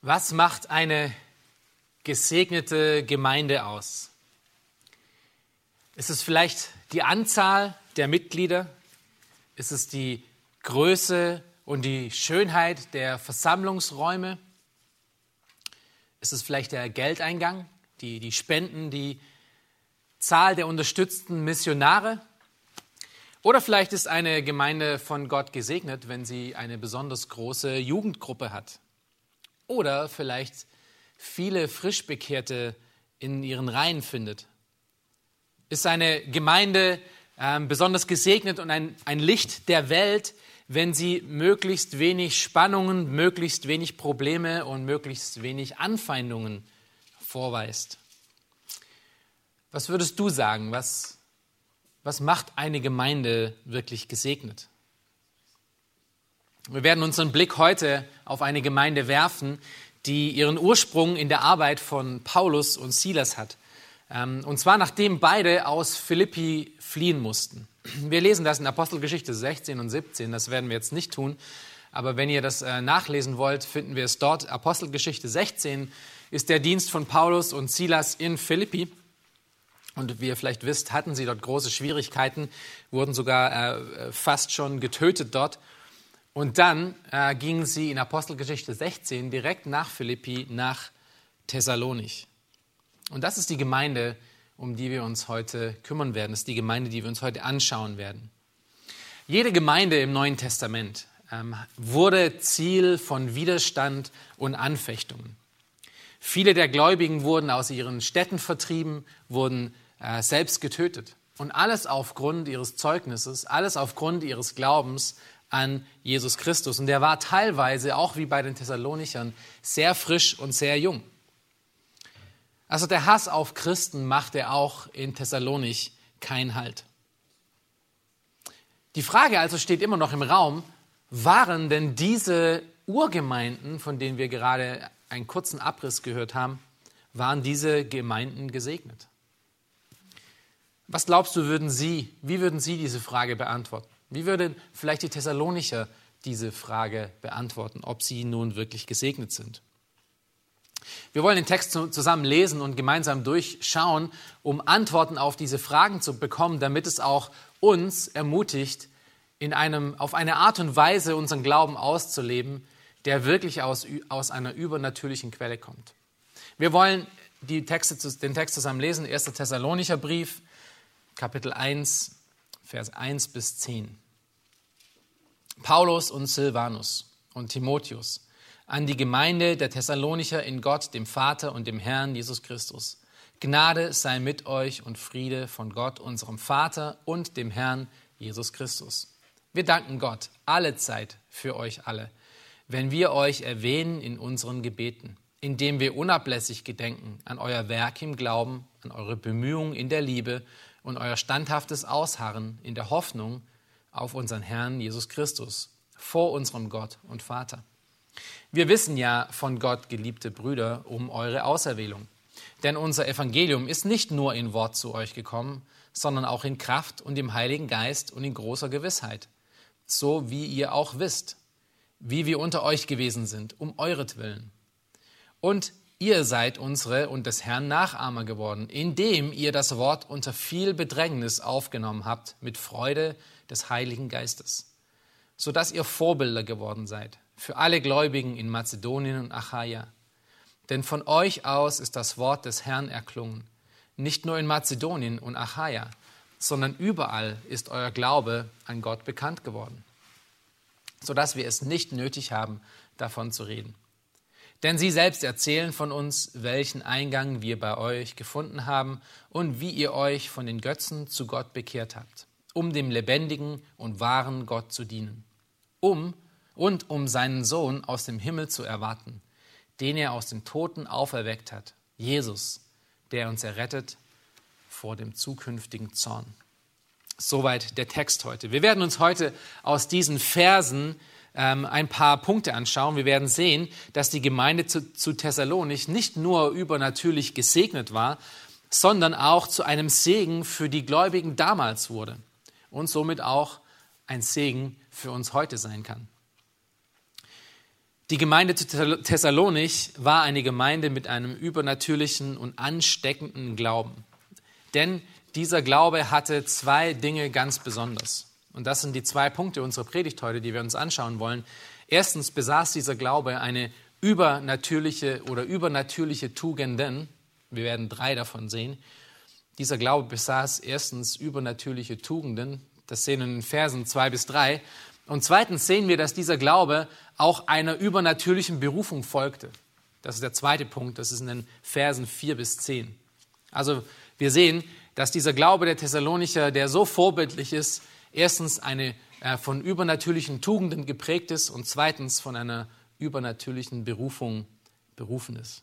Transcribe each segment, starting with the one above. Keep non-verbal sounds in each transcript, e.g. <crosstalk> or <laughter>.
Was macht eine gesegnete Gemeinde aus? Ist es vielleicht die Anzahl der Mitglieder? Ist es die Größe und die Schönheit der Versammlungsräume? Ist es vielleicht der Geldeingang, die, die Spenden, die Zahl der unterstützten Missionare? Oder vielleicht ist eine Gemeinde von Gott gesegnet, wenn sie eine besonders große Jugendgruppe hat. Oder vielleicht viele Frischbekehrte in ihren Reihen findet. Ist eine Gemeinde äh, besonders gesegnet und ein, ein Licht der Welt, wenn sie möglichst wenig Spannungen, möglichst wenig Probleme und möglichst wenig Anfeindungen vorweist. Was würdest du sagen? Was, was macht eine Gemeinde wirklich gesegnet? Wir werden unseren Blick heute auf eine Gemeinde werfen, die ihren Ursprung in der Arbeit von Paulus und Silas hat. Ähm, und zwar nachdem beide aus Philippi fliehen mussten. Wir lesen das in Apostelgeschichte 16 und 17, das werden wir jetzt nicht tun. Aber wenn ihr das äh, nachlesen wollt, finden wir es dort. Apostelgeschichte 16 ist der Dienst von Paulus und Silas in Philippi. Und wie ihr vielleicht wisst, hatten sie dort große Schwierigkeiten, wurden sogar äh, fast schon getötet dort. Und dann äh, gingen sie in Apostelgeschichte 16 direkt nach Philippi nach Thessalonich. Und das ist die Gemeinde, um die wir uns heute kümmern werden. Das ist die Gemeinde, die wir uns heute anschauen werden. Jede Gemeinde im Neuen Testament ähm, wurde Ziel von Widerstand und Anfechtungen. Viele der Gläubigen wurden aus ihren Städten vertrieben, wurden äh, selbst getötet. Und alles aufgrund ihres Zeugnisses, alles aufgrund ihres Glaubens an Jesus Christus. Und der war teilweise, auch wie bei den Thessalonichern, sehr frisch und sehr jung. Also der Hass auf Christen machte auch in Thessalonich keinen Halt. Die Frage also steht immer noch im Raum, waren denn diese Urgemeinden, von denen wir gerade einen kurzen Abriss gehört haben, waren diese Gemeinden gesegnet? Was glaubst du, würden Sie, wie würden Sie diese Frage beantworten? Wie würden vielleicht die Thessalonicher diese Frage beantworten, ob sie nun wirklich gesegnet sind? Wir wollen den Text zusammen lesen und gemeinsam durchschauen, um Antworten auf diese Fragen zu bekommen, damit es auch uns ermutigt, in einem, auf eine Art und Weise unseren Glauben auszuleben, der wirklich aus, aus einer übernatürlichen Quelle kommt. Wir wollen die Texte, den Text zusammen lesen, 1. Thessalonicher Brief, Kapitel 1, Vers 1 bis 10. Paulus und Silvanus und Timotheus an die Gemeinde der Thessalonicher in Gott, dem Vater und dem Herrn Jesus Christus. Gnade sei mit euch und Friede von Gott, unserem Vater und dem Herrn Jesus Christus. Wir danken Gott alle Zeit für euch alle, wenn wir euch erwähnen in unseren Gebeten, indem wir unablässig gedenken an euer Werk im Glauben, an eure Bemühungen in der Liebe und euer standhaftes Ausharren in der Hoffnung auf unseren Herrn Jesus Christus vor unserem Gott und Vater. Wir wissen ja von Gott, geliebte Brüder, um eure Auserwählung. Denn unser Evangelium ist nicht nur in Wort zu euch gekommen, sondern auch in Kraft und im Heiligen Geist und in großer Gewissheit. So wie ihr auch wisst, wie wir unter euch gewesen sind, um euretwillen. Und Ihr seid unsere und des Herrn Nachahmer geworden, indem ihr das Wort unter viel Bedrängnis aufgenommen habt, mit Freude des Heiligen Geistes, so dass ihr Vorbilder geworden seid für alle Gläubigen in Mazedonien und Achaia. Denn von euch aus ist das Wort des Herrn erklungen, nicht nur in Mazedonien und Achaia, sondern überall ist euer Glaube an Gott bekannt geworden, so dass wir es nicht nötig haben, davon zu reden. Denn sie selbst erzählen von uns, welchen Eingang wir bei euch gefunden haben und wie ihr euch von den Götzen zu Gott bekehrt habt, um dem lebendigen und wahren Gott zu dienen, um und um seinen Sohn aus dem Himmel zu erwarten, den er aus den Toten auferweckt hat, Jesus, der uns errettet vor dem zukünftigen Zorn. Soweit der Text heute. Wir werden uns heute aus diesen Versen ähm, ein paar Punkte anschauen. Wir werden sehen, dass die Gemeinde zu, zu Thessalonich nicht nur übernatürlich gesegnet war, sondern auch zu einem Segen für die Gläubigen damals wurde und somit auch ein Segen für uns heute sein kann. Die Gemeinde zu Thessalonich war eine Gemeinde mit einem übernatürlichen und ansteckenden Glauben. Denn dieser Glaube hatte zwei Dinge ganz besonders. Und das sind die zwei Punkte unserer Predigt heute, die wir uns anschauen wollen. Erstens besaß dieser Glaube eine übernatürliche oder übernatürliche Tugenden. Wir werden drei davon sehen. Dieser Glaube besaß erstens übernatürliche Tugenden. Das sehen wir in den Versen zwei bis drei. Und zweitens sehen wir, dass dieser Glaube auch einer übernatürlichen Berufung folgte. Das ist der zweite Punkt, das ist in den Versen 4 bis 10. Also wir sehen, dass dieser Glaube der Thessalonicher, der so vorbildlich ist, erstens eine, äh, von übernatürlichen Tugenden geprägt ist und zweitens von einer übernatürlichen Berufung berufen ist.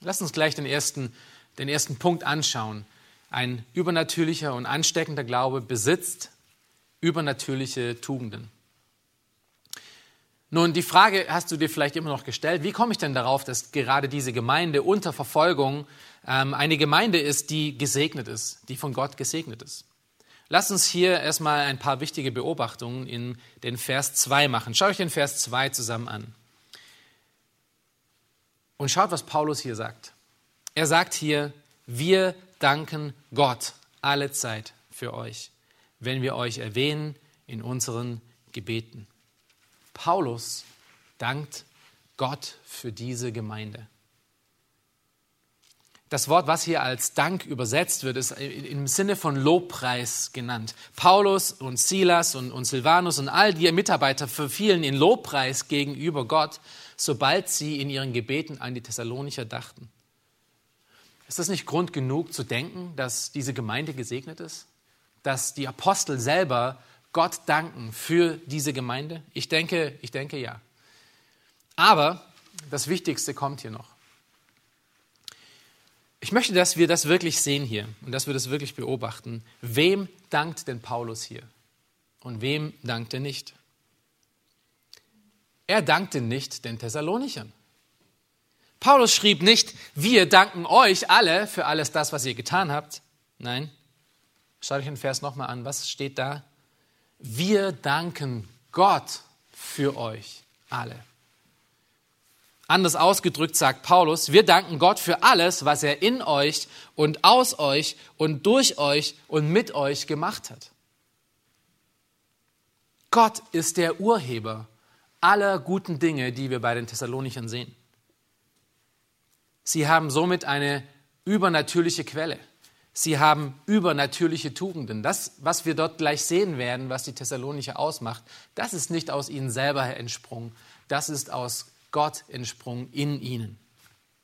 Lass uns gleich den ersten, den ersten Punkt anschauen. Ein übernatürlicher und ansteckender Glaube besitzt übernatürliche Tugenden. Nun, die Frage hast du dir vielleicht immer noch gestellt, wie komme ich denn darauf, dass gerade diese Gemeinde unter Verfolgung ähm, eine Gemeinde ist, die gesegnet ist, die von Gott gesegnet ist? Lass uns hier erstmal ein paar wichtige Beobachtungen in den Vers 2 machen. Schaut euch den Vers 2 zusammen an. Und schaut, was Paulus hier sagt. Er sagt hier, wir danken Gott alle Zeit für euch wenn wir euch erwähnen in unseren Gebeten. Paulus dankt Gott für diese Gemeinde. Das Wort, was hier als Dank übersetzt wird, ist im Sinne von Lobpreis genannt. Paulus und Silas und, und Silvanus und all die Mitarbeiter verfielen in Lobpreis gegenüber Gott, sobald sie in ihren Gebeten an die Thessalonicher dachten. Ist das nicht Grund genug zu denken, dass diese Gemeinde gesegnet ist? dass die Apostel selber Gott danken für diese Gemeinde? Ich denke, ich denke ja. Aber das Wichtigste kommt hier noch. Ich möchte, dass wir das wirklich sehen hier und dass wir das wirklich beobachten. Wem dankt denn Paulus hier und wem dankt er nicht? Er dankte nicht den Thessalonichern. Paulus schrieb nicht, wir danken euch alle für alles das, was ihr getan habt. Nein, Schaut euch den Vers nochmal an. Was steht da? Wir danken Gott für euch alle. Anders ausgedrückt sagt Paulus, wir danken Gott für alles, was er in euch und aus euch und durch euch und mit euch gemacht hat. Gott ist der Urheber aller guten Dinge, die wir bei den Thessalonichern sehen. Sie haben somit eine übernatürliche Quelle. Sie haben übernatürliche Tugenden. Das, was wir dort gleich sehen werden, was die Thessalonicher ausmacht, das ist nicht aus ihnen selber entsprungen. Das ist aus Gott entsprungen in ihnen.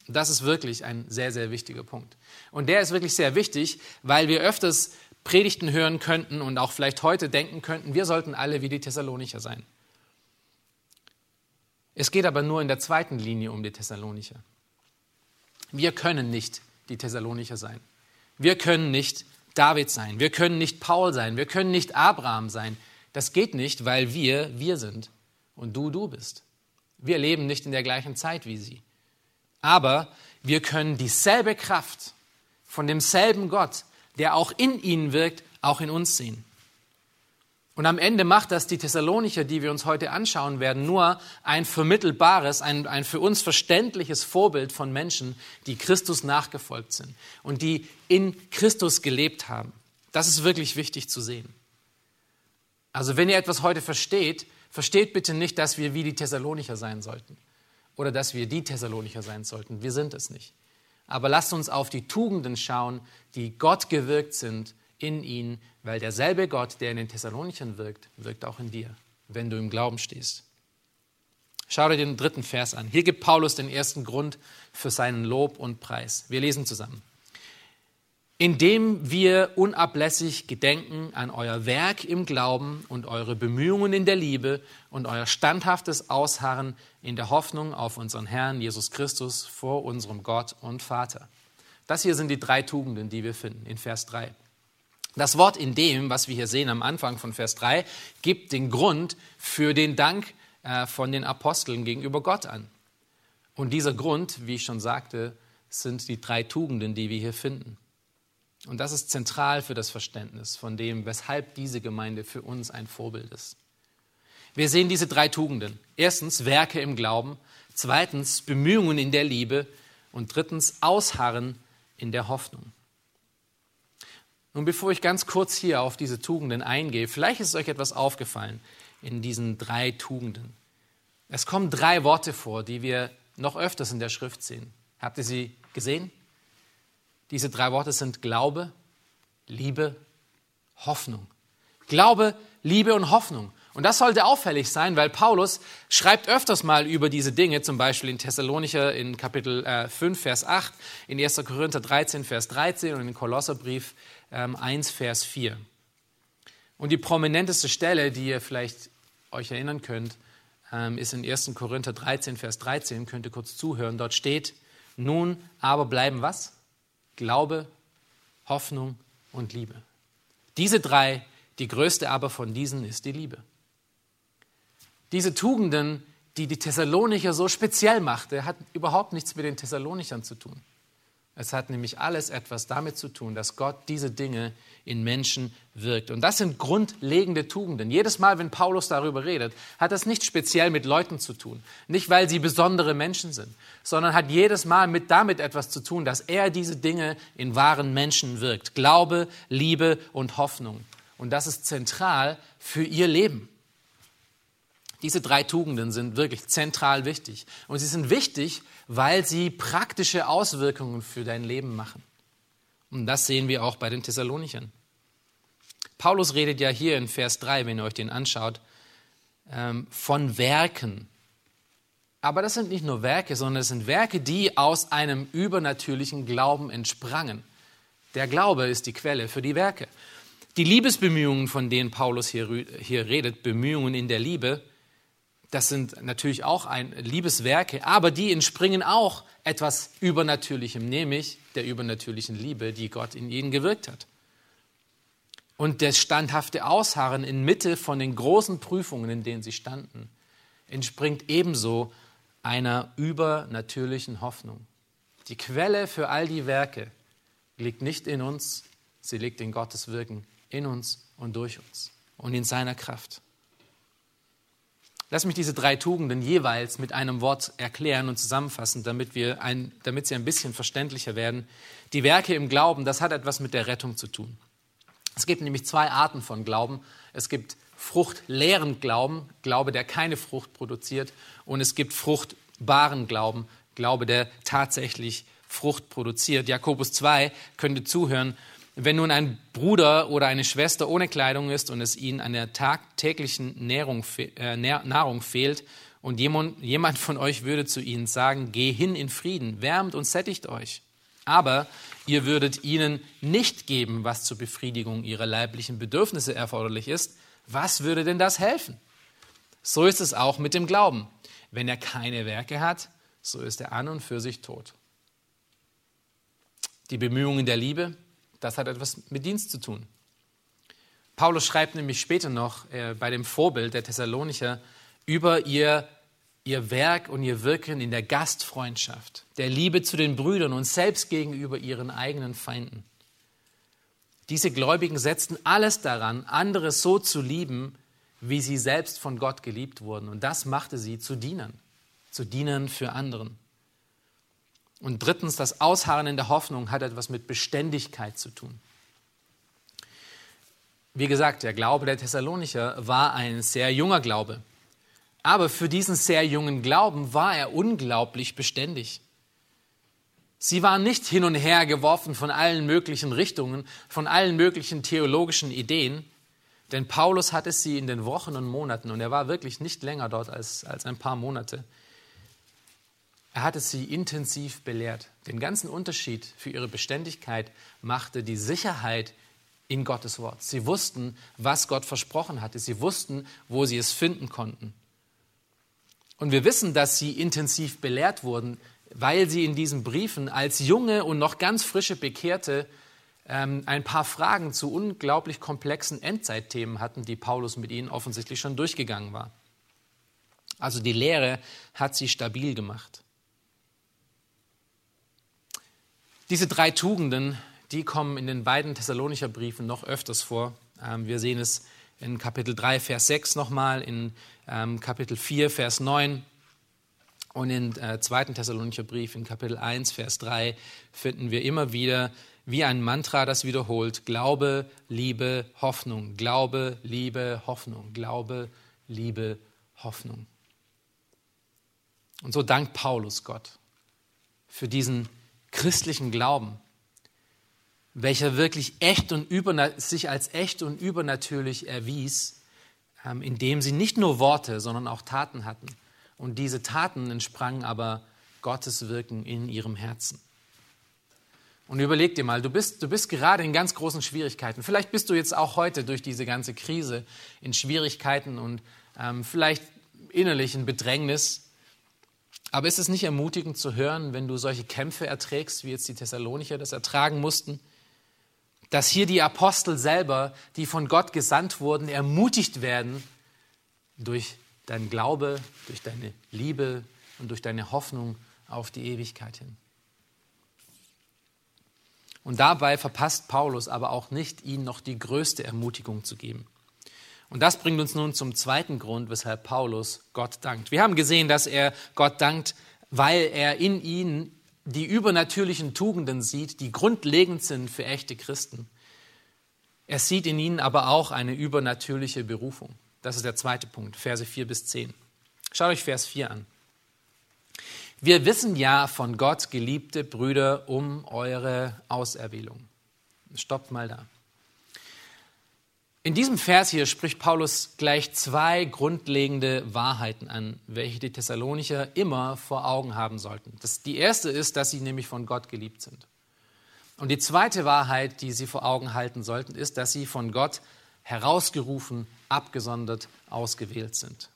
Das ist wirklich ein sehr, sehr wichtiger Punkt. Und der ist wirklich sehr wichtig, weil wir öfters Predigten hören könnten und auch vielleicht heute denken könnten, wir sollten alle wie die Thessalonicher sein. Es geht aber nur in der zweiten Linie um die Thessalonicher. Wir können nicht die Thessalonicher sein. Wir können nicht David sein, wir können nicht Paul sein, wir können nicht Abraham sein. Das geht nicht, weil wir wir sind und du du bist. Wir leben nicht in der gleichen Zeit wie sie. Aber wir können dieselbe Kraft von demselben Gott, der auch in ihnen wirkt, auch in uns sehen. Und am Ende macht das die Thessalonicher, die wir uns heute anschauen werden, nur ein vermittelbares, ein, ein für uns verständliches Vorbild von Menschen, die Christus nachgefolgt sind und die in Christus gelebt haben. Das ist wirklich wichtig zu sehen. Also wenn ihr etwas heute versteht, versteht bitte nicht, dass wir wie die Thessalonicher sein sollten oder dass wir die Thessalonicher sein sollten. Wir sind es nicht. Aber lasst uns auf die Tugenden schauen, die Gott gewirkt sind in ihnen, weil derselbe Gott, der in den Thessalonichern wirkt, wirkt auch in dir, wenn du im Glauben stehst. Schau dir den dritten Vers an. Hier gibt Paulus den ersten Grund für seinen Lob und Preis. Wir lesen zusammen. Indem wir unablässig gedenken an euer Werk im Glauben und eure Bemühungen in der Liebe und euer standhaftes Ausharren in der Hoffnung auf unseren Herrn Jesus Christus vor unserem Gott und Vater. Das hier sind die drei Tugenden, die wir finden in Vers 3. Das Wort in dem, was wir hier sehen am Anfang von Vers 3, gibt den Grund für den Dank äh, von den Aposteln gegenüber Gott an. Und dieser Grund, wie ich schon sagte, sind die drei Tugenden, die wir hier finden. Und das ist zentral für das Verständnis von dem, weshalb diese Gemeinde für uns ein Vorbild ist. Wir sehen diese drei Tugenden. Erstens Werke im Glauben, zweitens Bemühungen in der Liebe und drittens Ausharren in der Hoffnung. Nun, bevor ich ganz kurz hier auf diese Tugenden eingehe, vielleicht ist euch etwas aufgefallen in diesen drei Tugenden. Es kommen drei Worte vor, die wir noch öfters in der Schrift sehen. Habt ihr sie gesehen? Diese drei Worte sind Glaube, Liebe, Hoffnung. Glaube, Liebe und Hoffnung. Und das sollte auffällig sein, weil Paulus schreibt öfters mal über diese Dinge, zum Beispiel in Thessalonicher in Kapitel äh, 5, Vers 8, in 1. Korinther 13, Vers 13 und in Kolosserbrief ähm, 1, Vers 4. Und die prominenteste Stelle, die ihr vielleicht euch erinnern könnt, ähm, ist in 1. Korinther 13, Vers 13. Könnt ihr kurz zuhören. Dort steht, nun aber bleiben was? Glaube, Hoffnung und Liebe. Diese drei, die größte aber von diesen ist die Liebe. Diese Tugenden, die die Thessalonicher so speziell machte, hat überhaupt nichts mit den Thessalonichern zu tun. Es hat nämlich alles etwas damit zu tun, dass Gott diese Dinge in Menschen wirkt. Und das sind grundlegende Tugenden. Jedes Mal, wenn Paulus darüber redet, hat das nicht speziell mit Leuten zu tun. Nicht, weil sie besondere Menschen sind, sondern hat jedes Mal mit damit etwas zu tun, dass er diese Dinge in wahren Menschen wirkt. Glaube, Liebe und Hoffnung. Und das ist zentral für ihr Leben. Diese drei Tugenden sind wirklich zentral wichtig. Und sie sind wichtig, weil sie praktische Auswirkungen für dein Leben machen. Und das sehen wir auch bei den Thessalonichern. Paulus redet ja hier in Vers 3, wenn ihr euch den anschaut, ähm, von Werken. Aber das sind nicht nur Werke, sondern es sind Werke, die aus einem übernatürlichen Glauben entsprangen. Der Glaube ist die Quelle für die Werke. Die Liebesbemühungen, von denen Paulus hier, hier redet, Bemühungen in der Liebe, das sind natürlich auch ein Liebeswerke, aber die entspringen auch etwas Übernatürlichem, nämlich der übernatürlichen Liebe, die Gott in ihnen gewirkt hat. Und das standhafte Ausharren inmitten von den großen Prüfungen, in denen sie standen, entspringt ebenso einer übernatürlichen Hoffnung. Die Quelle für all die Werke liegt nicht in uns, sie liegt in Gottes Wirken in uns und durch uns und in seiner Kraft. Lass mich diese drei Tugenden jeweils mit einem Wort erklären und zusammenfassen, damit, wir ein, damit sie ein bisschen verständlicher werden. Die Werke im Glauben, das hat etwas mit der Rettung zu tun. Es gibt nämlich zwei Arten von Glauben. Es gibt fruchtleeren Glauben, Glaube, der keine Frucht produziert, und es gibt fruchtbaren Glauben, Glaube, der tatsächlich Frucht produziert. Jakobus 2 könnte zuhören, wenn nun ein Bruder oder eine Schwester ohne Kleidung ist und es ihnen an der tagtäglichen Nährung, äh, Nahrung fehlt und jemand, jemand von euch würde zu ihnen sagen, geh hin in Frieden, wärmt und sättigt euch. Aber ihr würdet ihnen nicht geben, was zur Befriedigung ihrer leiblichen Bedürfnisse erforderlich ist. Was würde denn das helfen? So ist es auch mit dem Glauben. Wenn er keine Werke hat, so ist er an und für sich tot. Die Bemühungen der Liebe, das hat etwas mit Dienst zu tun. Paulus schreibt nämlich später noch äh, bei dem Vorbild der Thessalonicher über ihr, ihr Werk und ihr Wirken in der Gastfreundschaft, der Liebe zu den Brüdern und selbst gegenüber ihren eigenen Feinden. Diese Gläubigen setzten alles daran, andere so zu lieben, wie sie selbst von Gott geliebt wurden. Und das machte sie zu Dienern, zu Dienern für anderen. Und drittens, das Ausharren in der Hoffnung hat etwas mit Beständigkeit zu tun. Wie gesagt, der Glaube der Thessalonicher war ein sehr junger Glaube. Aber für diesen sehr jungen Glauben war er unglaublich beständig. Sie waren nicht hin und her geworfen von allen möglichen Richtungen, von allen möglichen theologischen Ideen, denn Paulus hatte sie in den Wochen und Monaten, und er war wirklich nicht länger dort als, als ein paar Monate, er hatte sie intensiv belehrt. Den ganzen Unterschied für ihre Beständigkeit machte die Sicherheit in Gottes Wort. Sie wussten, was Gott versprochen hatte. Sie wussten, wo sie es finden konnten. Und wir wissen, dass sie intensiv belehrt wurden, weil sie in diesen Briefen als junge und noch ganz frische Bekehrte ähm, ein paar Fragen zu unglaublich komplexen Endzeitthemen hatten, die Paulus mit ihnen offensichtlich schon durchgegangen war. Also die Lehre hat sie stabil gemacht. Diese drei Tugenden, die kommen in den beiden Thessalonicher Briefen noch öfters vor. Ähm, wir sehen es in Kapitel 3, Vers 6 nochmal, in ähm, Kapitel 4, Vers 9 und in äh, 2. Thessalonicher Brief in Kapitel 1, Vers 3 finden wir immer wieder wie ein Mantra, das wiederholt, Glaube, Liebe, Hoffnung, Glaube, Liebe, Hoffnung, Glaube, Liebe, Hoffnung. Und so dankt Paulus Gott für diesen christlichen Glauben, welcher wirklich echt und sich als echt und übernatürlich erwies, ähm, indem sie nicht nur Worte, sondern auch Taten hatten. Und diese Taten entsprangen aber Gottes Wirken in ihrem Herzen. Und überleg dir mal, du bist, du bist gerade in ganz großen Schwierigkeiten. Vielleicht bist du jetzt auch heute durch diese ganze Krise in Schwierigkeiten und ähm, vielleicht innerlich in Bedrängnis. Aber ist es nicht ermutigend zu hören, wenn du solche Kämpfe erträgst, wie jetzt die Thessalonicher das ertragen mussten, dass hier die Apostel selber, die von Gott gesandt wurden, ermutigt werden durch dein Glaube, durch deine Liebe und durch deine Hoffnung auf die Ewigkeit hin. Und dabei verpasst Paulus aber auch nicht, ihnen noch die größte Ermutigung zu geben. Und das bringt uns nun zum zweiten Grund, weshalb Paulus Gott dankt. Wir haben gesehen, dass er Gott dankt, weil er in ihnen die übernatürlichen Tugenden sieht, die grundlegend sind für echte Christen. Er sieht in ihnen aber auch eine übernatürliche Berufung. Das ist der zweite Punkt, Verse 4 bis 10. Schaut euch Vers 4 an. Wir wissen ja von Gott, geliebte Brüder, um eure Auserwählung. Stoppt mal da. In diesem Vers hier spricht Paulus gleich zwei grundlegende Wahrheiten an, welche die Thessalonicher immer vor Augen haben sollten. Das, die erste ist, dass sie nämlich von Gott geliebt sind. Und die zweite Wahrheit, die sie vor Augen halten sollten, ist, dass sie von Gott herausgerufen, abgesondert, ausgewählt sind.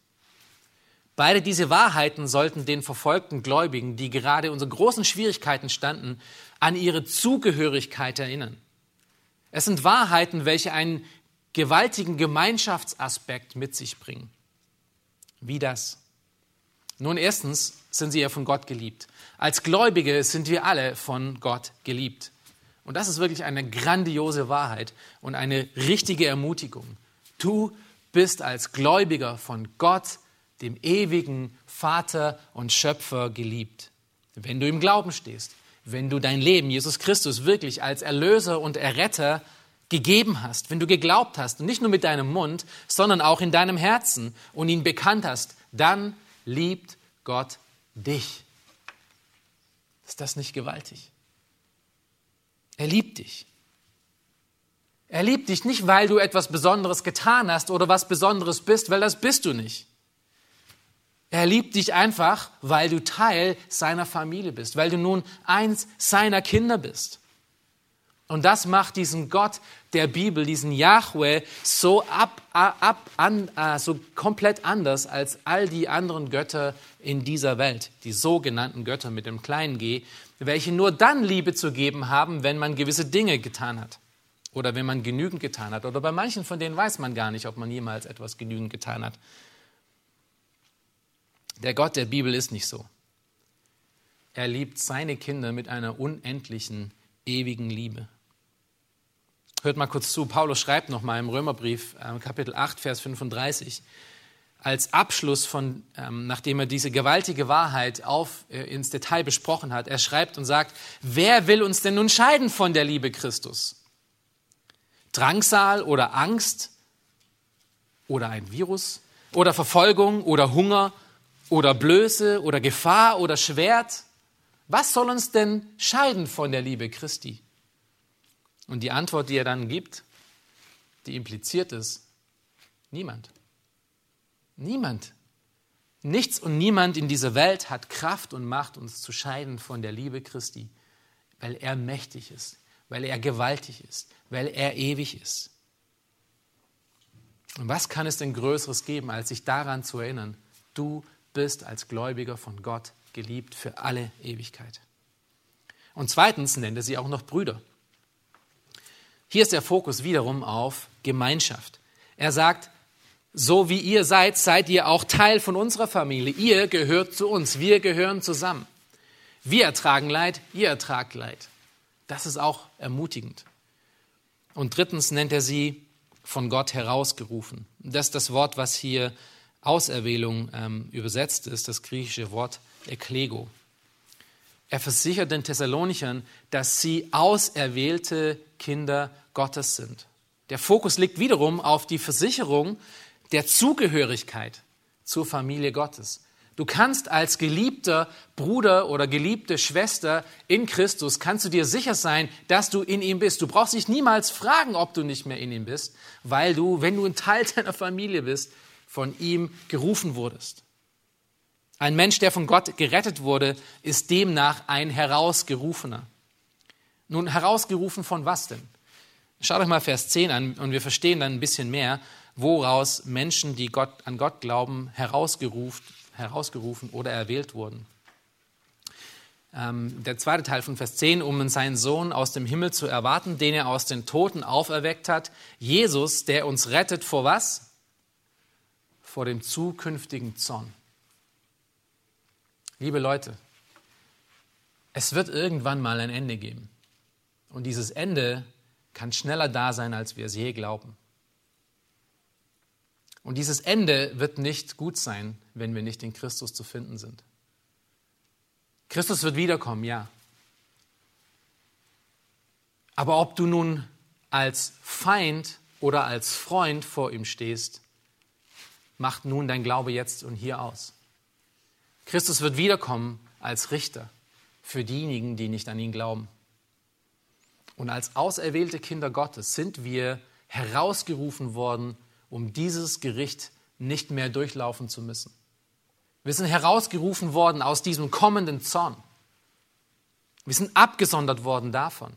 Beide diese Wahrheiten sollten den verfolgten Gläubigen, die gerade unter großen Schwierigkeiten standen, an ihre Zugehörigkeit erinnern. Es sind Wahrheiten, welche einen gewaltigen Gemeinschaftsaspekt mit sich bringen. Wie das? Nun, erstens sind sie ja von Gott geliebt. Als Gläubige sind wir alle von Gott geliebt. Und das ist wirklich eine grandiose Wahrheit und eine richtige Ermutigung. Du bist als Gläubiger von Gott dem ewigen Vater und Schöpfer geliebt. Wenn du im Glauben stehst, wenn du dein Leben Jesus Christus wirklich als Erlöser und Erretter gegeben hast, wenn du geglaubt hast und nicht nur mit deinem Mund, sondern auch in deinem Herzen und ihn bekannt hast, dann liebt Gott dich. Ist das nicht gewaltig? Er liebt dich. Er liebt dich nicht, weil du etwas Besonderes getan hast oder was Besonderes bist, weil das bist du nicht. Er liebt dich einfach, weil du Teil seiner Familie bist, weil du nun eins seiner Kinder bist. Und das macht diesen Gott der Bibel, diesen Yahweh, so ab, ab, an, so komplett anders als all die anderen Götter in dieser Welt, die sogenannten Götter mit dem kleinen G, welche nur dann Liebe zu geben haben, wenn man gewisse Dinge getan hat oder wenn man genügend getan hat. Oder bei manchen von denen weiß man gar nicht, ob man jemals etwas genügend getan hat. Der Gott der Bibel ist nicht so. Er liebt seine Kinder mit einer unendlichen, ewigen Liebe. Hört mal kurz zu, Paulus schreibt nochmal im Römerbrief, äh, Kapitel 8, Vers 35, als Abschluss von, ähm, nachdem er diese gewaltige Wahrheit auf, äh, ins Detail besprochen hat, er schreibt und sagt, wer will uns denn nun scheiden von der Liebe Christus? Drangsal oder Angst? Oder ein Virus? Oder Verfolgung? Oder Hunger? Oder Blöße? Oder Gefahr? Oder Schwert? Was soll uns denn scheiden von der Liebe Christi? Und die Antwort, die er dann gibt, die impliziert ist, niemand. Niemand. Nichts und niemand in dieser Welt hat Kraft und Macht, uns zu scheiden von der Liebe Christi, weil er mächtig ist, weil er gewaltig ist, weil er ewig ist. Und was kann es denn Größeres geben, als sich daran zu erinnern, du bist als Gläubiger von Gott geliebt für alle Ewigkeit. Und zweitens nennt er sie auch noch Brüder. Hier ist der Fokus wiederum auf Gemeinschaft. Er sagt, so wie ihr seid, seid ihr auch Teil von unserer Familie. Ihr gehört zu uns. Wir gehören zusammen. Wir ertragen Leid, ihr ertragt Leid. Das ist auch ermutigend. Und drittens nennt er sie von Gott herausgerufen. Das ist das Wort, was hier Auserwählung ähm, übersetzt ist, das griechische Wort Eklego. Er versichert den Thessalonichern, dass sie auserwählte Kinder Gottes sind. Der Fokus liegt wiederum auf die Versicherung der Zugehörigkeit zur Familie Gottes. Du kannst als geliebter Bruder oder geliebte Schwester in Christus, kannst du dir sicher sein, dass du in ihm bist. Du brauchst dich niemals fragen, ob du nicht mehr in ihm bist, weil du, wenn du ein Teil <laughs> deiner Familie bist, von ihm gerufen wurdest. Ein Mensch, der von Gott gerettet wurde, ist demnach ein Herausgerufener. Nun, herausgerufen von was denn? Schaut euch mal Vers 10 an und wir verstehen dann ein bisschen mehr, woraus Menschen, die Gott, an Gott glauben, herausgerufen, herausgerufen oder erwählt wurden. Ähm, der zweite Teil von Vers 10, um seinen Sohn aus dem Himmel zu erwarten, den er aus den Toten auferweckt hat. Jesus, der uns rettet vor was? Vor dem zukünftigen Zorn. Liebe Leute, es wird irgendwann mal ein Ende geben. Und dieses Ende kann schneller da sein, als wir es je glauben. Und dieses Ende wird nicht gut sein, wenn wir nicht in Christus zu finden sind. Christus wird wiederkommen, ja. Aber ob du nun als Feind oder als Freund vor ihm stehst, macht nun dein Glaube jetzt und hier aus. Christus wird wiederkommen als Richter für diejenigen, die nicht an ihn glauben. Und als auserwählte Kinder Gottes sind wir herausgerufen worden, um dieses Gericht nicht mehr durchlaufen zu müssen. Wir sind herausgerufen worden aus diesem kommenden Zorn. Wir sind abgesondert worden davon.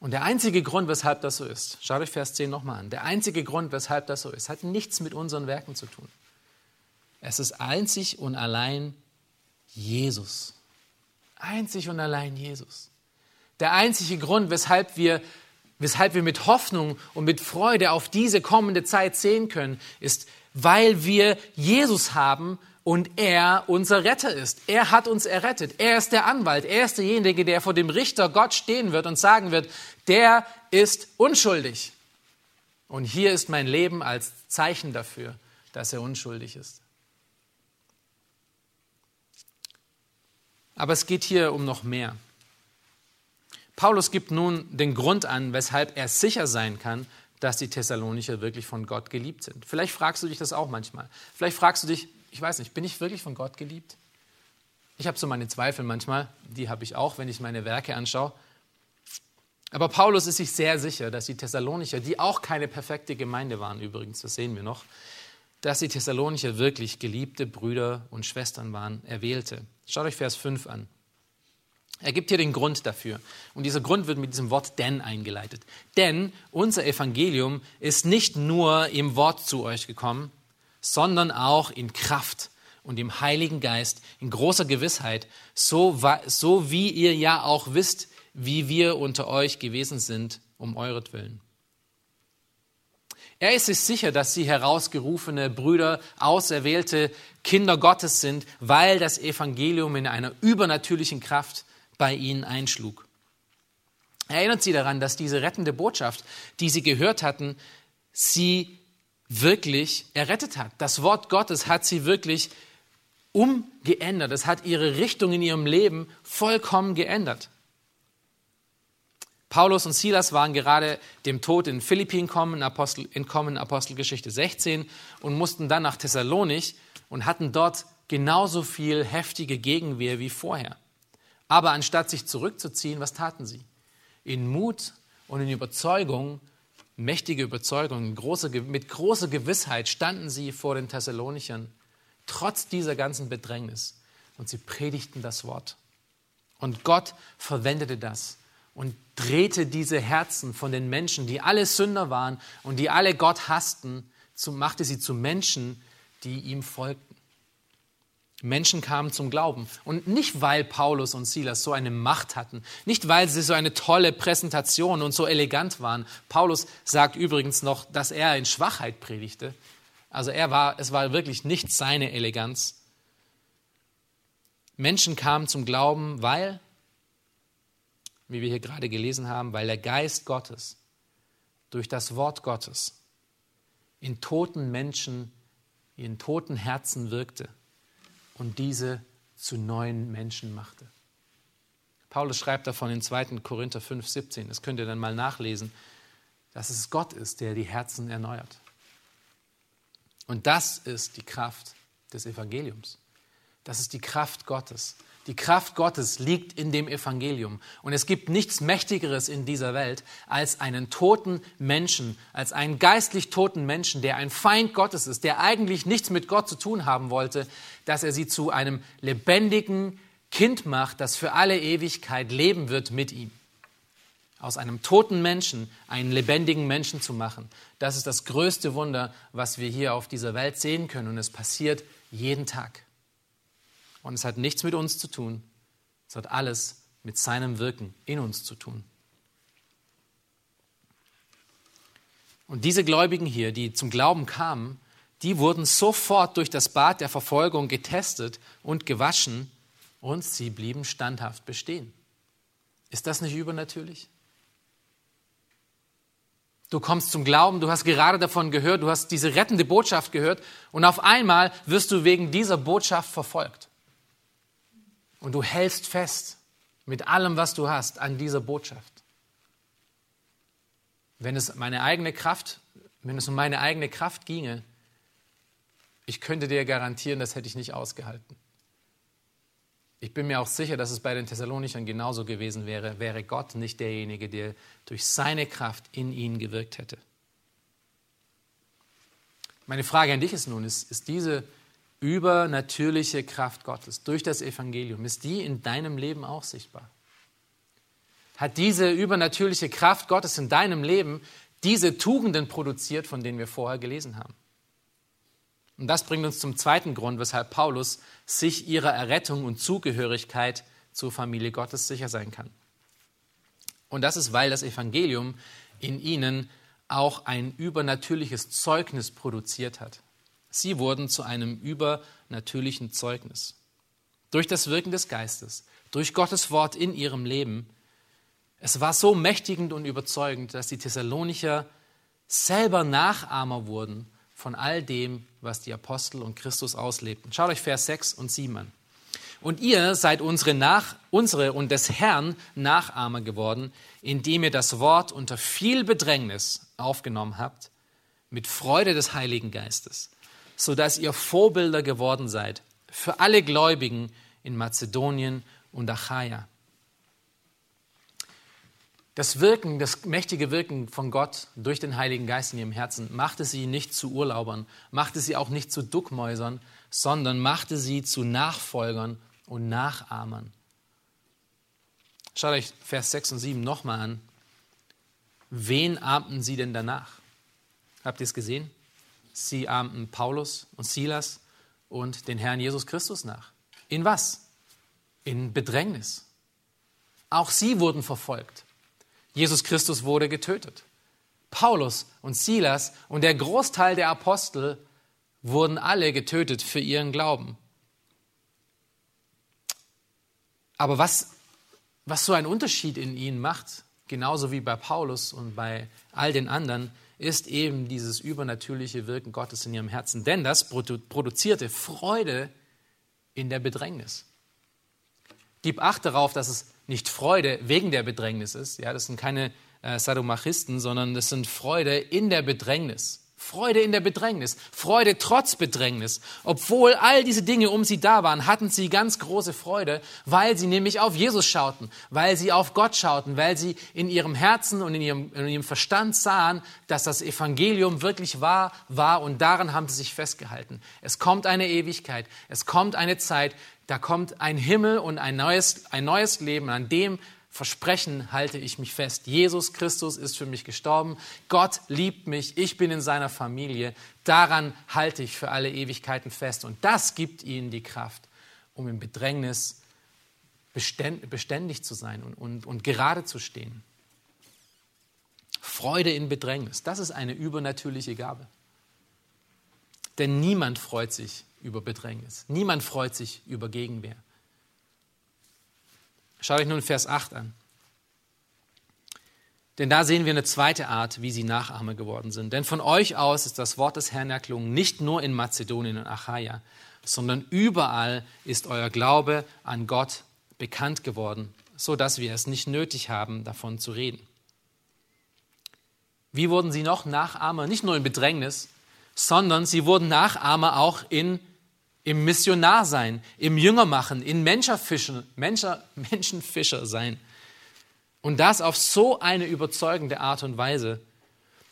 Und der einzige Grund, weshalb das so ist, schaut euch Vers 10 nochmal an, der einzige Grund, weshalb das so ist, hat nichts mit unseren Werken zu tun. Es ist einzig und allein Jesus. Einzig und allein Jesus. Der einzige Grund, weshalb wir, weshalb wir mit Hoffnung und mit Freude auf diese kommende Zeit sehen können, ist, weil wir Jesus haben und er unser Retter ist. Er hat uns errettet. Er ist der Anwalt. Er ist derjenige, der vor dem Richter Gott stehen wird und sagen wird, der ist unschuldig. Und hier ist mein Leben als Zeichen dafür, dass er unschuldig ist. Aber es geht hier um noch mehr. Paulus gibt nun den Grund an, weshalb er sicher sein kann, dass die Thessalonicher wirklich von Gott geliebt sind. Vielleicht fragst du dich das auch manchmal. Vielleicht fragst du dich, ich weiß nicht, bin ich wirklich von Gott geliebt? Ich habe so meine Zweifel manchmal, die habe ich auch, wenn ich meine Werke anschaue. Aber Paulus ist sich sehr sicher, dass die Thessalonicher, die auch keine perfekte Gemeinde waren übrigens, das sehen wir noch, dass die Thessalonicher wirklich geliebte Brüder und Schwestern waren, erwählte. Schaut euch Vers 5 an. Er gibt hier den Grund dafür. Und dieser Grund wird mit diesem Wort denn eingeleitet. Denn unser Evangelium ist nicht nur im Wort zu euch gekommen, sondern auch in Kraft und im Heiligen Geist, in großer Gewissheit, so, so wie ihr ja auch wisst, wie wir unter euch gewesen sind, um euretwillen. Er ist sich sicher, dass sie herausgerufene Brüder, auserwählte Kinder Gottes sind, weil das Evangelium in einer übernatürlichen Kraft bei ihnen einschlug. Er erinnert sie daran, dass diese rettende Botschaft, die sie gehört hatten, sie wirklich errettet hat. Das Wort Gottes hat sie wirklich umgeändert. Es hat ihre Richtung in ihrem Leben vollkommen geändert. Paulus und Silas waren gerade dem Tod in Philippi entkommen, Apostel, entkommen, Apostelgeschichte 16, und mussten dann nach Thessalonich und hatten dort genauso viel heftige Gegenwehr wie vorher. Aber anstatt sich zurückzuziehen, was taten sie? In Mut und in Überzeugung, mächtige Überzeugung, große, mit großer Gewissheit standen sie vor den Thessalonichern, trotz dieser ganzen Bedrängnis. Und sie predigten das Wort. Und Gott verwendete das und drehte diese Herzen von den Menschen, die alle Sünder waren und die alle Gott hassten, zu, machte sie zu Menschen, die ihm folgten. Menschen kamen zum Glauben. Und nicht, weil Paulus und Silas so eine Macht hatten, nicht, weil sie so eine tolle Präsentation und so elegant waren. Paulus sagt übrigens noch, dass er in Schwachheit predigte. Also er war, es war wirklich nicht seine Eleganz. Menschen kamen zum Glauben, weil wie wir hier gerade gelesen haben, weil der Geist Gottes durch das Wort Gottes in toten Menschen, in toten Herzen wirkte und diese zu neuen Menschen machte. Paulus schreibt davon in 2. Korinther 5, 17, das könnt ihr dann mal nachlesen, dass es Gott ist, der die Herzen erneuert. Und das ist die Kraft des Evangeliums. Das ist die Kraft Gottes. Die Kraft Gottes liegt in dem Evangelium. Und es gibt nichts Mächtigeres in dieser Welt als einen toten Menschen, als einen geistlich toten Menschen, der ein Feind Gottes ist, der eigentlich nichts mit Gott zu tun haben wollte, dass er sie zu einem lebendigen Kind macht, das für alle Ewigkeit leben wird mit ihm. Aus einem toten Menschen einen lebendigen Menschen zu machen, das ist das größte Wunder, was wir hier auf dieser Welt sehen können. Und es passiert jeden Tag. Und es hat nichts mit uns zu tun. Es hat alles mit seinem Wirken in uns zu tun. Und diese Gläubigen hier, die zum Glauben kamen, die wurden sofort durch das Bad der Verfolgung getestet und gewaschen und sie blieben standhaft bestehen. Ist das nicht übernatürlich? Du kommst zum Glauben, du hast gerade davon gehört, du hast diese rettende Botschaft gehört und auf einmal wirst du wegen dieser Botschaft verfolgt. Und du hältst fest mit allem, was du hast, an dieser Botschaft. Wenn es meine eigene Kraft, wenn es um meine eigene Kraft ginge, ich könnte dir garantieren, das hätte ich nicht ausgehalten. Ich bin mir auch sicher, dass es bei den Thessalonichern genauso gewesen wäre, wäre Gott nicht derjenige, der durch seine Kraft in ihnen gewirkt hätte. Meine Frage an dich ist nun, ist, ist diese übernatürliche Kraft Gottes durch das Evangelium, ist die in deinem Leben auch sichtbar? Hat diese übernatürliche Kraft Gottes in deinem Leben diese Tugenden produziert, von denen wir vorher gelesen haben? Und das bringt uns zum zweiten Grund, weshalb Paulus sich ihrer Errettung und Zugehörigkeit zur Familie Gottes sicher sein kann. Und das ist, weil das Evangelium in ihnen auch ein übernatürliches Zeugnis produziert hat. Sie wurden zu einem übernatürlichen Zeugnis. Durch das Wirken des Geistes, durch Gottes Wort in ihrem Leben. Es war so mächtigend und überzeugend, dass die Thessalonicher selber Nachahmer wurden von all dem, was die Apostel und Christus auslebten. Schaut euch Vers 6 und 7 an. Und ihr seid unsere, Nach, unsere und des Herrn Nachahmer geworden, indem ihr das Wort unter viel Bedrängnis aufgenommen habt, mit Freude des Heiligen Geistes sodass ihr Vorbilder geworden seid für alle Gläubigen in Mazedonien und Achaia. Das Wirken, das mächtige Wirken von Gott durch den Heiligen Geist in ihrem Herzen machte sie nicht zu Urlaubern, machte sie auch nicht zu Duckmäusern, sondern machte sie zu Nachfolgern und Nachahmern. Schaut euch Vers 6 und 7 nochmal an. Wen ahmten sie denn danach? Habt ihr es gesehen? Sie ahmten Paulus und Silas und den Herrn Jesus Christus nach. In was? In Bedrängnis. Auch sie wurden verfolgt. Jesus Christus wurde getötet. Paulus und Silas und der Großteil der Apostel wurden alle getötet für ihren Glauben. Aber was, was so ein Unterschied in ihnen macht, genauso wie bei Paulus und bei all den anderen, ist eben dieses übernatürliche Wirken Gottes in ihrem Herzen. Denn das produzierte Freude in der Bedrängnis. Gib Acht darauf, dass es nicht Freude wegen der Bedrängnis ist. Ja, das sind keine äh, Sadomachisten, sondern das sind Freude in der Bedrängnis. Freude in der Bedrängnis, Freude trotz Bedrängnis. Obwohl all diese Dinge um sie da waren, hatten sie ganz große Freude, weil sie nämlich auf Jesus schauten, weil sie auf Gott schauten, weil sie in ihrem Herzen und in ihrem, in ihrem Verstand sahen, dass das Evangelium wirklich wahr war und daran haben sie sich festgehalten. Es kommt eine Ewigkeit, es kommt eine Zeit, da kommt ein Himmel und ein neues, ein neues Leben, an dem Versprechen halte ich mich fest. Jesus Christus ist für mich gestorben. Gott liebt mich. Ich bin in seiner Familie. Daran halte ich für alle Ewigkeiten fest. Und das gibt ihnen die Kraft, um im Bedrängnis beständig zu sein und, und, und gerade zu stehen. Freude in Bedrängnis, das ist eine übernatürliche Gabe. Denn niemand freut sich über Bedrängnis. Niemand freut sich über Gegenwehr. Schaut euch nun Vers 8 an. Denn da sehen wir eine zweite Art, wie sie Nachahmer geworden sind. Denn von euch aus ist das Wort des Herrn erklungen, nicht nur in Mazedonien und Achaia, sondern überall ist euer Glaube an Gott bekannt geworden, so dass wir es nicht nötig haben, davon zu reden. Wie wurden sie noch Nachahmer? Nicht nur in Bedrängnis, sondern sie wurden Nachahmer auch in, im Missionarsein, im Jüngermachen, in Menschenfischer, Menschen, <laughs> Menschenfischer sein. Und das auf so eine überzeugende Art und Weise,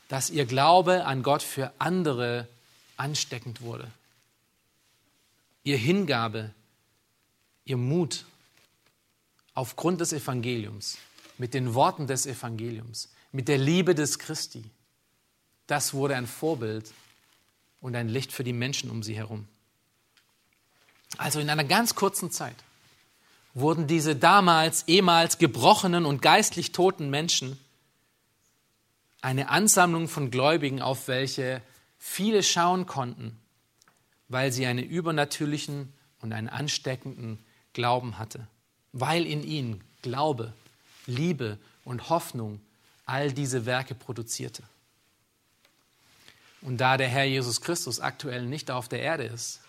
dass ihr Glaube an Gott für andere ansteckend wurde. Ihr Hingabe, ihr Mut aufgrund des Evangeliums, mit den Worten des Evangeliums, mit der Liebe des Christi, das wurde ein Vorbild und ein Licht für die Menschen um sie herum. Also in einer ganz kurzen Zeit wurden diese damals ehemals gebrochenen und geistlich toten Menschen eine Ansammlung von Gläubigen, auf welche viele schauen konnten, weil sie einen übernatürlichen und einen ansteckenden Glauben hatte, weil in ihnen Glaube, Liebe und Hoffnung all diese Werke produzierte. Und da der Herr Jesus Christus aktuell nicht auf der Erde ist,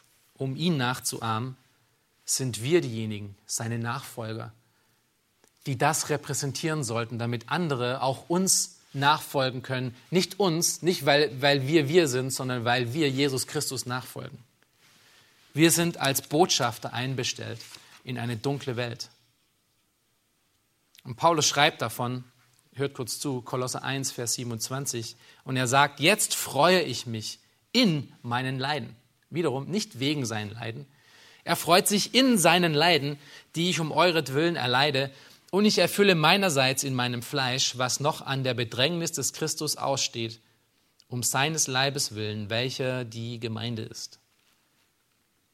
um ihn nachzuahmen, sind wir diejenigen, seine Nachfolger, die das repräsentieren sollten, damit andere auch uns nachfolgen können. Nicht uns, nicht weil, weil wir wir sind, sondern weil wir Jesus Christus nachfolgen. Wir sind als Botschafter einbestellt in eine dunkle Welt. Und Paulus schreibt davon, hört kurz zu, Kolosse 1, Vers 27. Und er sagt, jetzt freue ich mich in meinen Leiden. Wiederum nicht wegen seinen Leiden. Er freut sich in seinen Leiden, die ich um euretwillen erleide. Und ich erfülle meinerseits in meinem Fleisch, was noch an der Bedrängnis des Christus aussteht, um seines Leibes willen, welcher die Gemeinde ist.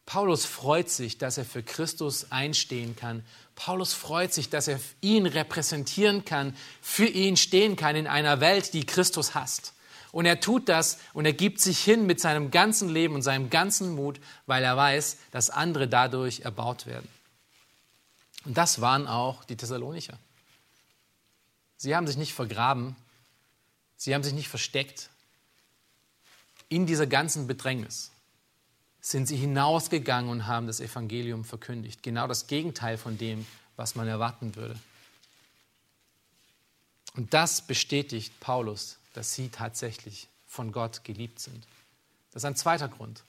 Paulus freut sich, dass er für Christus einstehen kann. Paulus freut sich, dass er ihn repräsentieren kann, für ihn stehen kann in einer Welt, die Christus hasst. Und er tut das und er gibt sich hin mit seinem ganzen Leben und seinem ganzen Mut, weil er weiß, dass andere dadurch erbaut werden. Und das waren auch die Thessalonicher. Sie haben sich nicht vergraben, sie haben sich nicht versteckt in dieser ganzen Bedrängnis sind sie hinausgegangen und haben das Evangelium verkündigt. Genau das Gegenteil von dem, was man erwarten würde. Und das bestätigt Paulus, dass sie tatsächlich von Gott geliebt sind. Das ist ein zweiter Grund,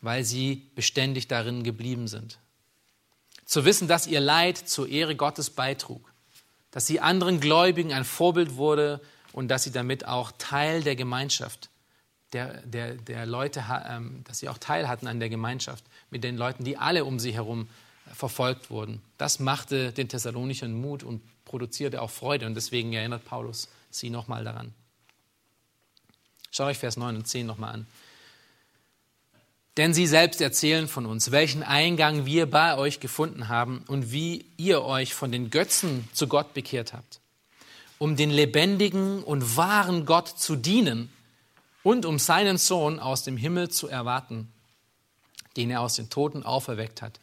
weil sie beständig darin geblieben sind. Zu wissen, dass ihr Leid zur Ehre Gottes beitrug, dass sie anderen Gläubigen ein Vorbild wurde und dass sie damit auch Teil der Gemeinschaft der, der, der Leute, ähm, dass sie auch Teil hatten an der Gemeinschaft mit den Leuten, die alle um sie herum äh, verfolgt wurden. Das machte den Thessalonichern Mut und produzierte auch Freude und deswegen erinnert Paulus sie nochmal daran. Schaut euch Vers 9 und 10 nochmal an. Denn sie selbst erzählen von uns, welchen Eingang wir bei euch gefunden haben und wie ihr euch von den Götzen zu Gott bekehrt habt, um den lebendigen und wahren Gott zu dienen und um seinen Sohn aus dem Himmel zu erwarten, den er aus den Toten auferweckt hat,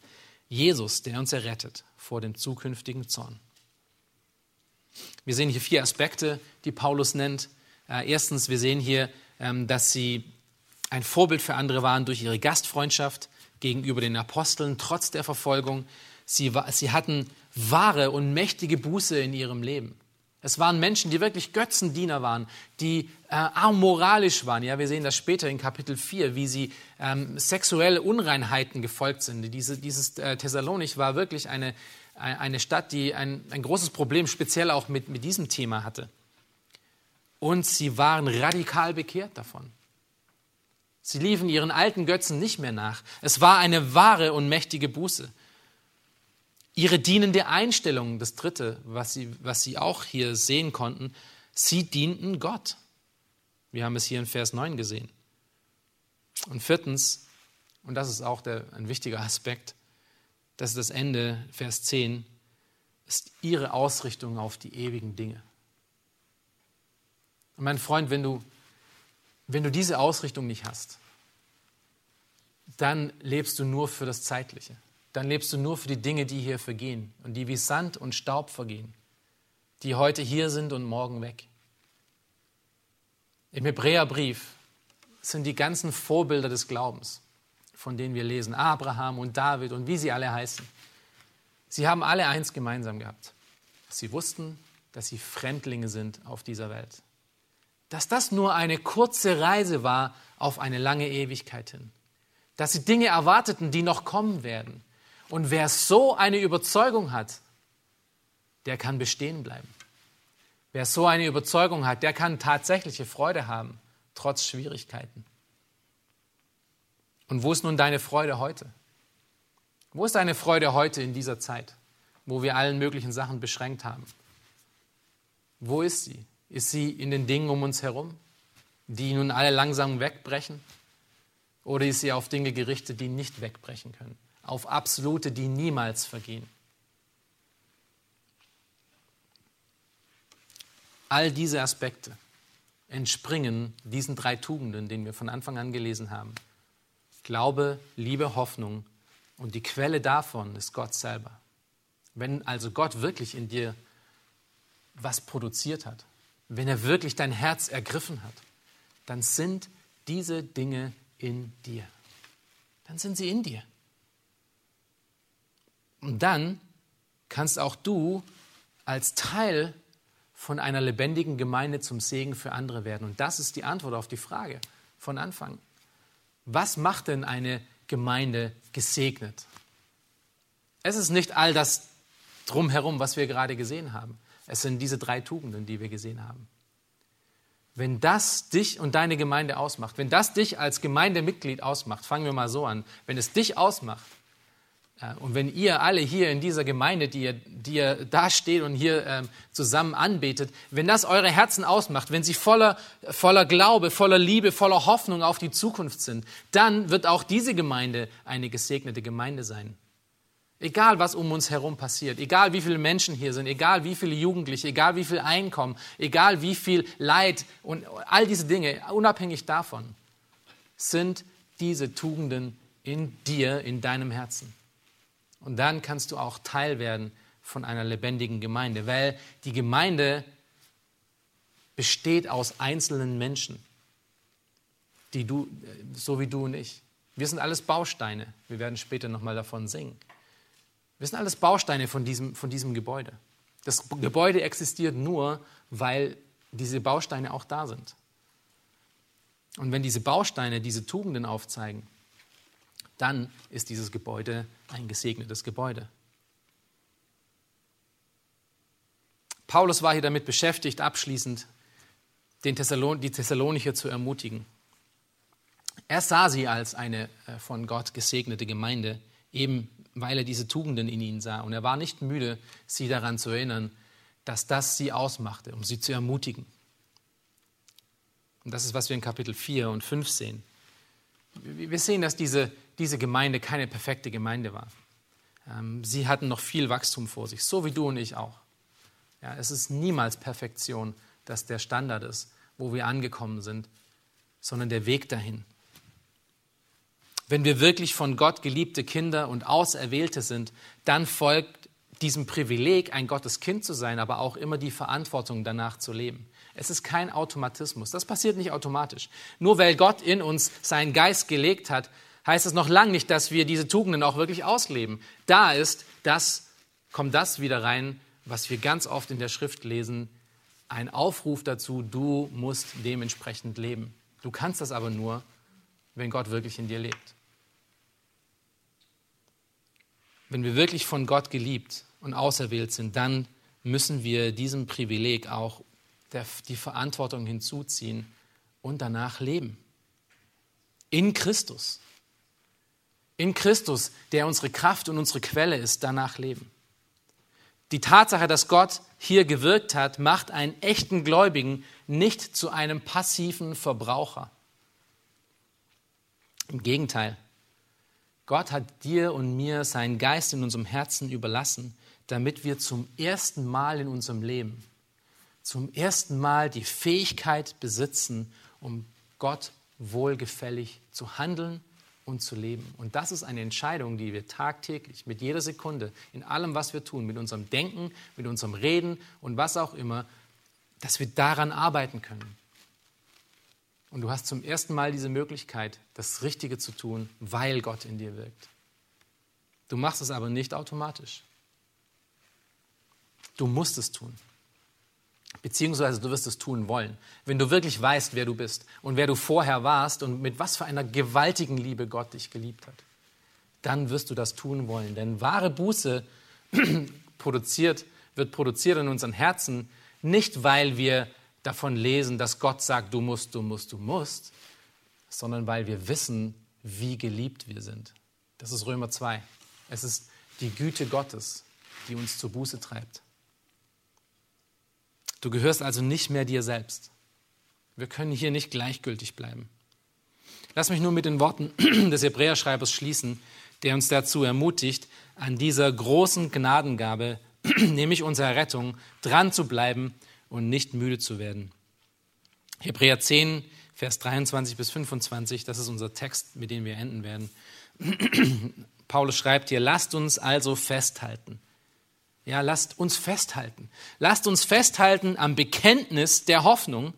Jesus, der uns errettet vor dem zukünftigen Zorn. Wir sehen hier vier Aspekte, die Paulus nennt. Äh, erstens, wir sehen hier, ähm, dass sie ein Vorbild für andere waren durch ihre Gastfreundschaft gegenüber den Aposteln, trotz der Verfolgung. Sie, sie hatten wahre und mächtige Buße in ihrem Leben. Es waren Menschen, die wirklich Götzendiener waren, die äh, amoralisch waren. Ja, wir sehen das später in Kapitel 4, wie sie ähm, sexuelle Unreinheiten gefolgt sind. Diese, dieses äh, Thessalonich war wirklich eine, eine Stadt, die ein, ein großes Problem speziell auch mit, mit diesem Thema hatte. Und sie waren radikal bekehrt davon. Sie liefen ihren alten Götzen nicht mehr nach. Es war eine wahre und mächtige Buße. Ihre dienende Einstellung, das dritte, was sie, was sie auch hier sehen konnten, sie dienten Gott. Wir haben es hier in Vers 9 gesehen. Und viertens, und das ist auch der, ein wichtiger Aspekt, das ist das Ende, Vers 10, ist ihre Ausrichtung auf die ewigen Dinge. Und mein Freund, wenn du, wenn du diese Ausrichtung nicht hast, dann lebst du nur für das Zeitliche dann lebst du nur für die Dinge, die hier vergehen und die wie Sand und Staub vergehen. die heute hier sind und morgen weg. Im Hebräerbrief sind die ganzen Vorbilder des Glaubens, von denen wir lesen, Abraham und David und wie sie alle heißen. Sie haben alle eins gemeinsam gehabt. Sie wussten, dass sie Fremdlinge sind auf dieser Welt. Dass das nur eine kurze Reise war auf eine lange Ewigkeit hin. Dass sie Dinge erwarteten, die noch kommen werden. Und wer so eine Überzeugung hat, der kann bestehen bleiben. Wer so eine Überzeugung hat, der kann tatsächliche Freude haben, trotz Schwierigkeiten. Und wo ist nun deine Freude heute? Wo ist deine Freude heute in dieser Zeit, wo wir allen möglichen Sachen beschränkt haben? Wo ist sie? Ist sie in den Dingen um uns herum, die nun alle langsam wegbrechen? Oder ist sie auf Dinge gerichtet, die nicht wegbrechen können? Auf absolute, die niemals vergehen? All diese Aspekte entspringen diesen drei Tugenden, den wir von Anfang an gelesen haben. Glaube, Liebe, Hoffnung und die Quelle davon ist Gott selber. Wenn also Gott wirklich in dir was produziert hat, wenn er wirklich dein Herz ergriffen hat, dann sind diese Dinge in dir. Dann sind sie in dir. Und dann kannst auch du als Teil von einer lebendigen Gemeinde zum Segen für andere werden. Und das ist die Antwort auf die Frage von Anfang. Was macht denn eine Gemeinde gesegnet? Es ist nicht all das drumherum, was wir gerade gesehen haben. Es sind diese drei Tugenden, die wir gesehen haben. Wenn das dich und deine Gemeinde ausmacht, wenn das dich als Gemeindemitglied ausmacht, fangen wir mal so an, wenn es dich ausmacht, und wenn ihr alle hier in dieser Gemeinde, die ihr, die ihr da steht und hier ähm, zusammen anbetet, wenn das eure Herzen ausmacht, wenn sie voller, voller Glaube, voller Liebe, voller Hoffnung auf die Zukunft sind, dann wird auch diese Gemeinde eine gesegnete Gemeinde sein. Egal, was um uns herum passiert, egal wie viele Menschen hier sind, egal wie viele Jugendliche, egal wie viel Einkommen, egal wie viel Leid und all diese Dinge, unabhängig davon, sind diese Tugenden in dir, in deinem Herzen. Und dann kannst du auch Teil werden von einer lebendigen Gemeinde, weil die Gemeinde besteht aus einzelnen Menschen, die du, so wie du und ich. Wir sind alles Bausteine. Wir werden später nochmal davon singen. Wir sind alles Bausteine von diesem, von diesem Gebäude. Das Gebäude existiert nur, weil diese Bausteine auch da sind. Und wenn diese Bausteine diese Tugenden aufzeigen, dann ist dieses Gebäude ein gesegnetes Gebäude. Paulus war hier damit beschäftigt, abschließend den Thessalon die Thessalonicher zu ermutigen. Er sah sie als eine äh, von Gott gesegnete Gemeinde, eben weil er diese Tugenden in ihnen sah. Und er war nicht müde, sie daran zu erinnern, dass das sie ausmachte, um sie zu ermutigen. Und das ist, was wir in Kapitel 4 und 5 sehen. Wir sehen, dass diese, diese Gemeinde keine perfekte Gemeinde war. Ähm, sie hatten noch viel Wachstum vor sich, so wie du und ich auch. Ja, es ist niemals Perfektion, dass der Standard ist, wo wir angekommen sind, sondern der Weg dahin. Wenn wir wirklich von Gott geliebte Kinder und Auserwählte sind, dann folgt diesem Privileg, ein Gottes Kind zu sein, aber auch immer die Verantwortung danach zu leben. Es ist kein Automatismus. Das passiert nicht automatisch. Nur weil Gott in uns seinen Geist gelegt hat, heißt es noch lange nicht, dass wir diese Tugenden auch wirklich ausleben. Da ist das, kommt das wieder rein, was wir ganz oft in der Schrift lesen, ein Aufruf dazu, du musst dementsprechend leben. Du kannst das aber nur, wenn Gott wirklich in dir lebt. Wenn wir wirklich von Gott geliebt und auserwählt sind, dann müssen wir diesem Privileg auch der, die Verantwortung hinzuziehen und danach leben. In Christus. In Christus, der unsere Kraft und unsere Quelle ist, danach leben. Die Tatsache, dass Gott hier gewirkt hat, macht einen echten Gläubigen nicht zu einem passiven Verbraucher. Im Gegenteil, Gott hat dir und mir seinen Geist in unserem Herzen überlassen, damit wir zum ersten Mal in unserem Leben zum ersten Mal die Fähigkeit besitzen, um Gott wohlgefällig zu handeln und zu leben. Und das ist eine Entscheidung, die wir tagtäglich, mit jeder Sekunde, in allem, was wir tun, mit unserem Denken, mit unserem Reden und was auch immer, dass wir daran arbeiten können. Und du hast zum ersten Mal diese Möglichkeit, das Richtige zu tun, weil Gott in dir wirkt. Du machst es aber nicht automatisch. Du musst es tun. Beziehungsweise du wirst es tun wollen. Wenn du wirklich weißt, wer du bist und wer du vorher warst und mit was für einer gewaltigen Liebe Gott dich geliebt hat, dann wirst du das tun wollen. Denn wahre Buße <clears throat> produziert, wird produziert in unseren Herzen, nicht weil wir davon lesen, dass Gott sagt, du musst, du musst, du musst, sondern weil wir wissen, wie geliebt wir sind. Das ist Römer 2. Es ist die Güte Gottes, die uns zur Buße treibt. Du gehörst also nicht mehr dir selbst. Wir können hier nicht gleichgültig bleiben. Lass mich nur mit den Worten <clears throat> des Hebräerschreibers schließen, der uns dazu ermutigt, an dieser großen Gnadengabe, <clears throat> nämlich unserer Rettung, dran zu bleiben und nicht müde zu werden. Hebräer 10, Vers 23 bis 25, das ist unser Text, mit dem wir enden werden. <clears throat> Paulus schreibt hier, lasst uns also festhalten ja, lasst uns festhalten. Lasst uns festhalten am Bekenntnis der Hoffnung.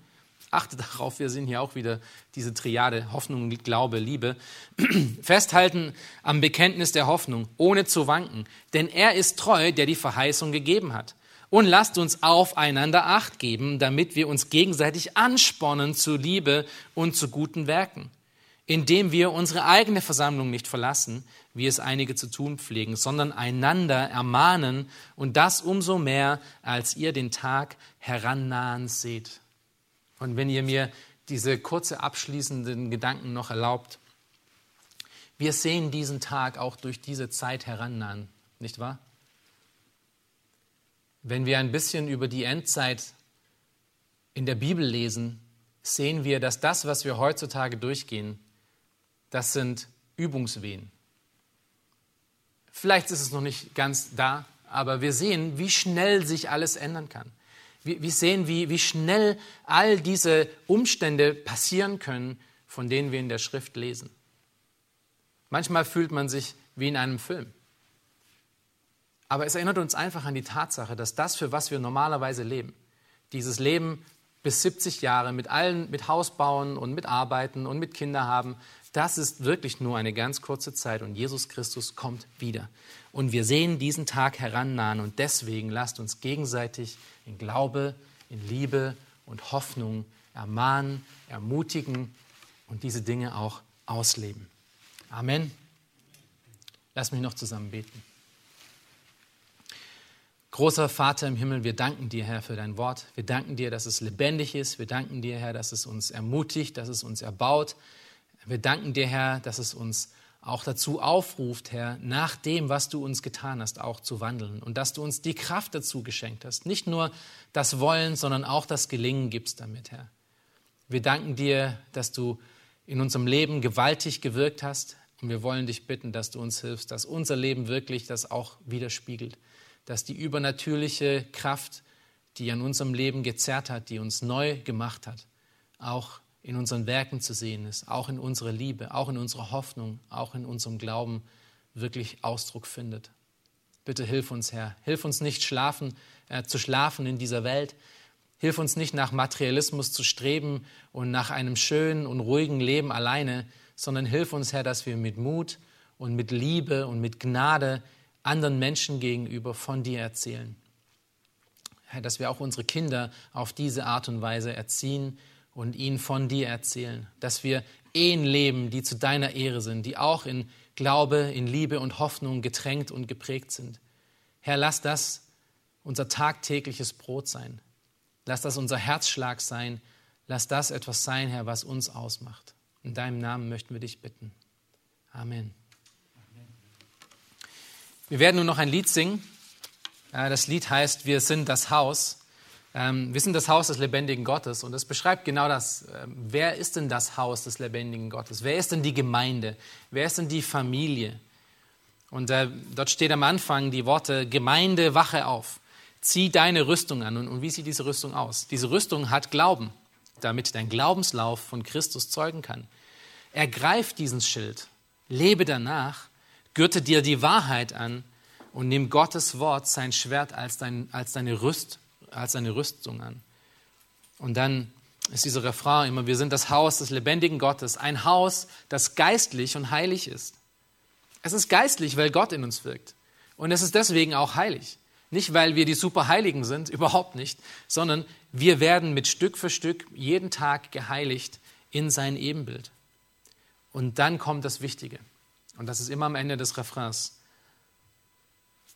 Achtet darauf, wir sehen hier auch wieder diese Triade Hoffnung, Glaube, Liebe. <clears throat> Festhalten am Bekenntnis der Hoffnung, ohne zu wanken. Denn er ist treu, der die Verheißung gegeben hat. Und lasst uns aufeinander Acht geben, damit wir uns gegenseitig anspornen zu Liebe und zu guten Werken indem wir unsere eigene Versammlung nicht verlassen, wie es einige zu tun pflegen, sondern einander ermahnen und das umso mehr, als ihr den Tag herannahen seht. Und wenn ihr mir diese kurze abschließenden Gedanken noch erlaubt, wir sehen diesen Tag auch durch diese Zeit herannahen, nicht wahr? Wenn wir ein bisschen über die Endzeit in der Bibel lesen, sehen wir, dass das, was wir heutzutage durchgehen, das sind Übungswehen. Vielleicht ist es noch nicht ganz da, aber wir sehen, wie schnell sich alles ändern kann. Wir, wir sehen, wie, wie schnell all diese Umstände passieren können, von denen wir in der Schrift lesen. Manchmal fühlt man sich wie in einem Film. Aber es erinnert uns einfach an die Tatsache, dass das, für was wir normalerweise leben, dieses Leben bis 70 Jahre mit allen, mit Haus bauen und mit Arbeiten und mit Kinder haben, das ist wirklich nur eine ganz kurze Zeit und Jesus Christus kommt wieder. Und wir sehen diesen Tag herannahen und deswegen lasst uns gegenseitig in Glaube, in Liebe und Hoffnung ermahnen, ermutigen und diese Dinge auch ausleben. Amen. Lass mich noch zusammen beten. Großer Vater im Himmel, wir danken dir, Herr, für dein Wort. Wir danken dir, dass es lebendig ist. Wir danken dir, Herr, dass es uns ermutigt, dass es uns erbaut, wir danken dir, Herr, dass es uns auch dazu aufruft, Herr, nach dem, was du uns getan hast, auch zu wandeln und dass du uns die Kraft dazu geschenkt hast. Nicht nur das Wollen, sondern auch das Gelingen gibst damit, Herr. Wir danken dir, dass du in unserem Leben gewaltig gewirkt hast und wir wollen dich bitten, dass du uns hilfst, dass unser Leben wirklich das auch widerspiegelt, dass die übernatürliche Kraft, die an unserem Leben gezerrt hat, die uns neu gemacht hat, auch in unseren Werken zu sehen ist, auch in unserer Liebe, auch in unserer Hoffnung, auch in unserem Glauben wirklich Ausdruck findet. Bitte hilf uns, Herr. Hilf uns nicht schlafen, äh, zu schlafen in dieser Welt. Hilf uns nicht nach Materialismus zu streben und nach einem schönen und ruhigen Leben alleine, sondern hilf uns, Herr, dass wir mit Mut und mit Liebe und mit Gnade anderen Menschen gegenüber von dir erzählen. Herr, dass wir auch unsere Kinder auf diese Art und Weise erziehen und ihnen von dir erzählen, dass wir Ehen leben, die zu deiner Ehre sind, die auch in Glaube, in Liebe und Hoffnung getränkt und geprägt sind. Herr, lass das unser tagtägliches Brot sein. Lass das unser Herzschlag sein. Lass das etwas sein, Herr, was uns ausmacht. In deinem Namen möchten wir dich bitten. Amen. Wir werden nun noch ein Lied singen. Äh, das Lied heißt Wir sind das Haus. Ähm, wir sind das Haus des lebendigen Gottes und es beschreibt genau das. Ähm, wer ist denn das Haus des lebendigen Gottes? Wer ist denn die Gemeinde? Wer ist denn die Familie? Und äh, dort steht am Anfang die Worte Gemeinde, wache auf, zieh deine Rüstung an. Und, und wie sieht diese Rüstung aus? Diese Rüstung hat Glauben, damit dein Glaubenslauf von Christus zeugen kann. Ergreif diesen Schild Lebe danach, gürte dir die Wahrheit an und nimm Gottes Wort, sein Schwert, als, dein, als, deine, Rüst, als deine Rüstung an. Und dann ist dieser Refrain immer, wir sind das Haus des lebendigen Gottes, ein Haus, das geistlich und heilig ist. Es ist geistlich, weil Gott in uns wirkt. Und es ist deswegen auch heilig. Nicht, weil wir die Superheiligen sind, <laughs> überhaupt nicht, sondern wir werden mit Stück für Stück jeden Tag geheiligt in sein Ebenbild. Und dann kommt das Wichtige. Und das ist immer am Ende des Refrains.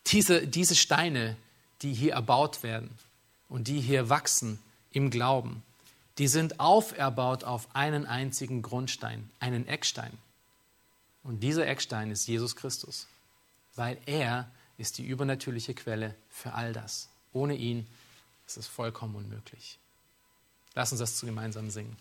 Diese, diese Steine, die hier erbaut werden und die hier wachsen im Glauben, die sind auferbaut auf einen einzigen Grundstein, einen Eckstein. Und dieser Eckstein ist Jesus Christus, weil er ist die übernatürliche Quelle für all das. Ohne ihn ist es vollkommen unmöglich. Lass uns das gemeinsam singen.